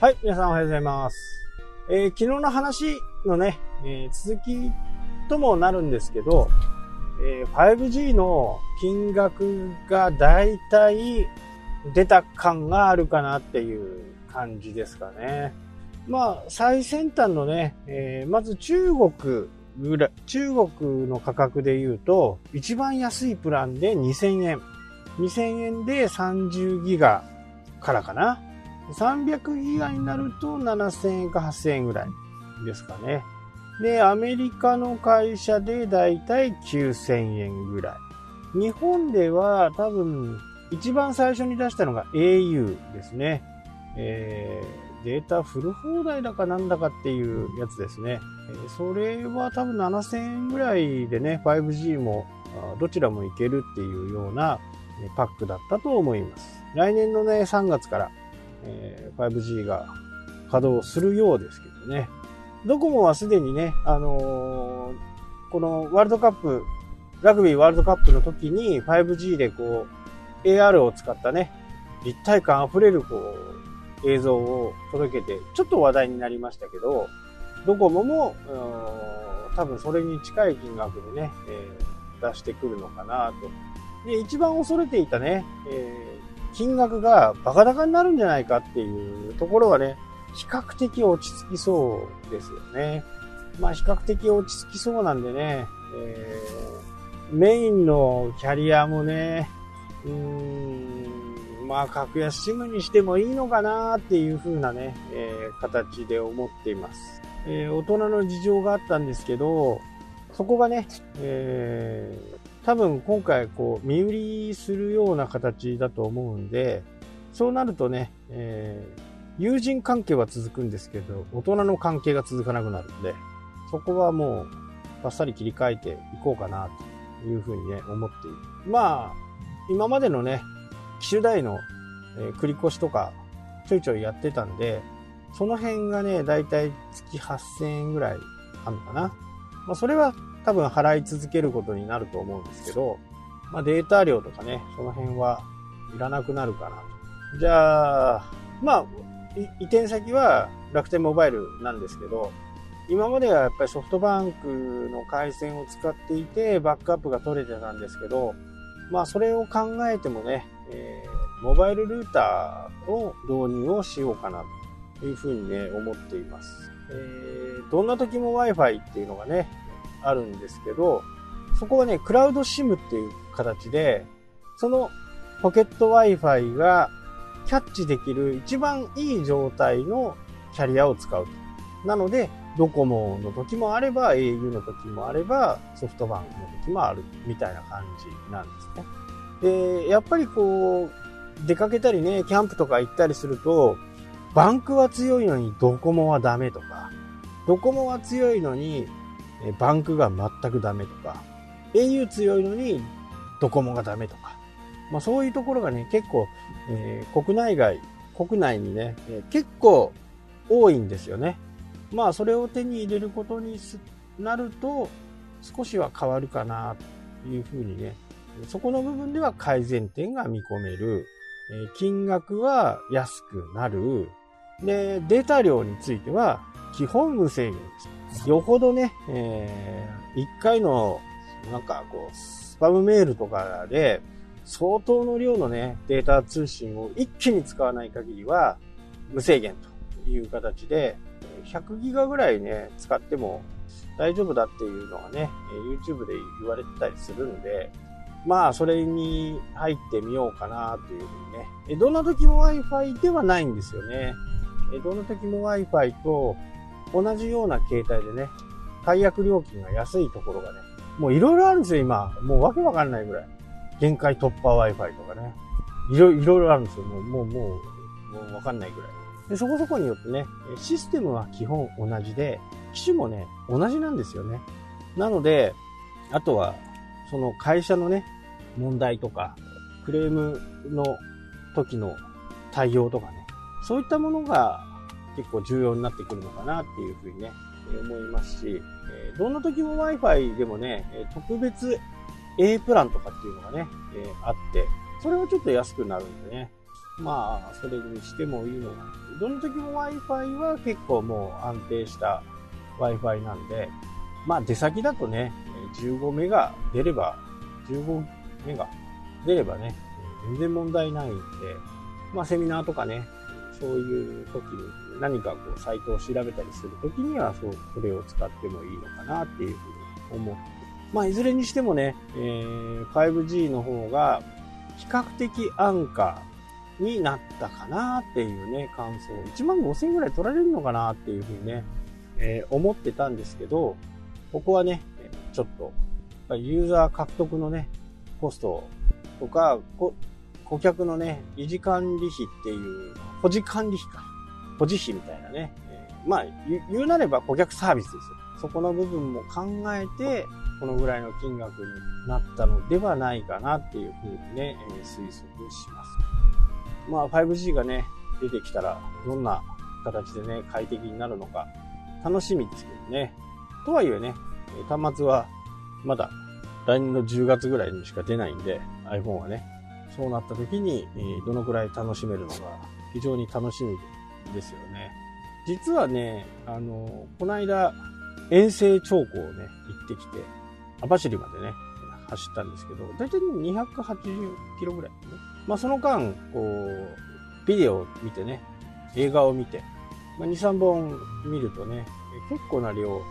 はい、皆さんおはようございます。えー昨日の話のね、えー続きともなるんですけど、えー 5G の金額がだいたい出た感があるかなっていう感じですかね。まあ、最先端のね、えーまず中国ぐらい、中国の価格で言うと、一番安いプランで2000円。2000円で30ギガからかな。300ギガになると7000円か8000円ぐらいですかね。で、アメリカの会社でだいたい9000円ぐらい。日本では多分一番最初に出したのが au ですね。えーデータフル放題だかなんだかっていうやつですね。それは多分7000円ぐらいでね、5G もどちらもいけるっていうようなパックだったと思います。来年のね、3月から、え 5G が稼働するようですけどね。ドコモはすでにね、あのーこのワールドカップ、ラグビーワールドカップの時に 5G でこう、AR を使ったね、立体感あふれるこう、映像を届けて、ちょっと話題になりましたけど、ドコモも、多分それに近い金額でね、えー出してくるのかなと。で、一番恐れていたね、えー金額がバカ高になるんじゃないかっていうところはね、比較的落ち着きそうですよね。まあ比較的落ち着きそうなんでね、えーメインのキャリアもね、うーん、まあ格安シムにしてもいいのかなっていう風なね、えー形で思っています。えー大人の事情があったんですけど、そこがね、えー多分今回こう見売りするような形だと思うんで、そうなるとね、えー友人関係は続くんですけど、大人の関係が続かなくなるんで、そこはもうバッサリ切り替えていこうかなというふうにね、思っている。まあ、今までのね、機種代の、繰り越しとかちょいちょいやってたんで、その辺がね、だいたい月8000円ぐらいあるのかな。まあ、それは多分払い続けることになると思うんですけど、まあ、データ量とかね、その辺はいらなくなるかなと。じゃあ、まあ、移転先は楽天モバイルなんですけど、今まではやっぱりソフトバンクの回線を使っていて、バックアップが取れてたんですけど、まあそれを考えてもね、えーモバイルルーターを導入をしようかなというふうにね、思っています。えーどんな時も Wi-Fi っていうのがね、あるんですけど、そこはね、クラウド SIM っていう形で、そのポケット Wi-Fi がキャッチできる一番いい状態のキャリアを使うと。なので、ドコモの時もあれば、au の時もあれば、ソフトバンクの時もあるみたいな感じなんですね。で、やっぱりこう、出かけたりね、キャンプとか行ったりすると、バンクは強いのにドコモはダメとか、ドコモは強いのにバンクが全くダメとか、au 強いのにドコモがダメとか、まあそういうところがね、結構、えー国内外、国内にね、えー結構多いんですよね。まあそれを手に入れることになると、少しは変わるかなというふうにね、そこの部分では改善点が見込める、えー金額は安くなる、で、データ量については基本無制限です。よほどね、えー、1回のなんかこう、スパムメールとかで相当の量のね、データ通信を一気に使わない限りは無制限という形で、100ギガぐらいね、使っても大丈夫だっていうのがね、YouTube で言われてたりするんで、まあ、それに入ってみようかなというふうにね。どんな時も Wi-Fi ではないんですよね。どんな時も Wi-Fi と同じような形態でね、解約料金が安いところがね、もういろいろあるんですよ、今。もうわけわかんないぐらい。限界突破 Wi-Fi とかね。いろいろあるんですよ。もう、もう、もう、もうわかんないぐらい。で、そこそこによってね、システムは基本同じで、機種もね、同じなんですよね。なので、あとは、その会社のね、問題とか、クレームの時の対応とかね、そういったものが結構重要になってくるのかなっていうふうにね、思いますし、えどんな時も Wi-Fi でもね、特別 A プランとかっていうのがね、えあって、それはちょっと安くなるんでね、まあ、それにしてもいいのかな。どの時も Wi-Fi は結構もう安定した Wi-Fi なんで、まあ出先だとね、15メガ出れば、15メガ出ればね、全然問題ないんで、まあセミナーとかね、そういう時に何かこうサイトを調べたりする時にはそう、それを使ってもいいのかなっていうふうに思って。まあいずれにしてもね、えー、5G の方が比較的安価になったかなっていうね、感想。1万5000円ぐらい取られるのかなっていうふうにね、えー、思ってたんですけど、ここはね、ちょっと、ユーザー獲得のね、コストとか、顧客のね、維持管理費っていう、保持管理費か。保持費みたいなね。まあ、言うなれば顧客サービスですよ。そこの部分も考えて、このぐらいの金額になったのではないかなっていうふうにね、えー、推測します。まあ 5G がね、出てきたらどんな形でね、快適になるのか楽しみですけどね。とはいえね、端末はまだ来年の10月ぐらいにしか出ないんで、iPhone はね、そうなった時にえどのくらい楽しめるのか非常に楽しみですよね。実はね、あの、この間遠征長江をね、行ってきて、網走までね、走ったんですけど、だいたい280キロぐらい、ね。まあその間、こう、ビデオを見てね、映画を見て、まあ、2、3本見るとね、結構な量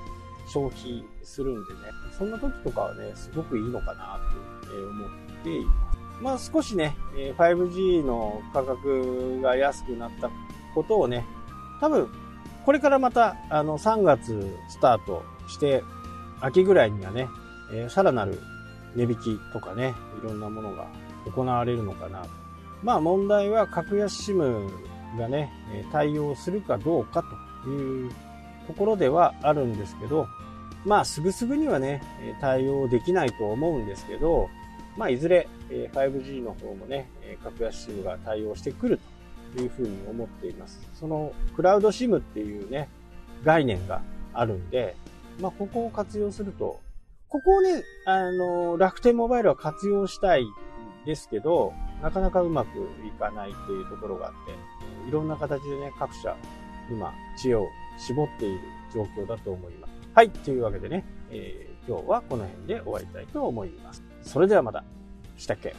消費するんでね、そんな時とかはね、すごくいいのかなって思っています。まあ少しね、5G の価格が安くなったことをね、多分、これからまた、あの、3月スタートして、秋ぐらいにはね、さらなる値引きとかね、いろんなものが行われるのかな。まあ問題は格安 SIM がね、対応するかどうかというところではあるんですけど、まあすぐすぐにはね、対応できないと思うんですけど、まあいずれ 5G の方もね、格安 SIM が対応してくるというふうに思っています。そのクラウド SIM っていうね、概念があるんで、まあここを活用するとここをね、あの、楽天モバイルは活用したいですけど、なかなかうまくいかないっていうところがあって、いろんな形でね、各社、今、知恵を絞っている状況だと思います。はい、というわけでね、えー、今日はこの辺で終わりたいと思います。それではまた、したっけ？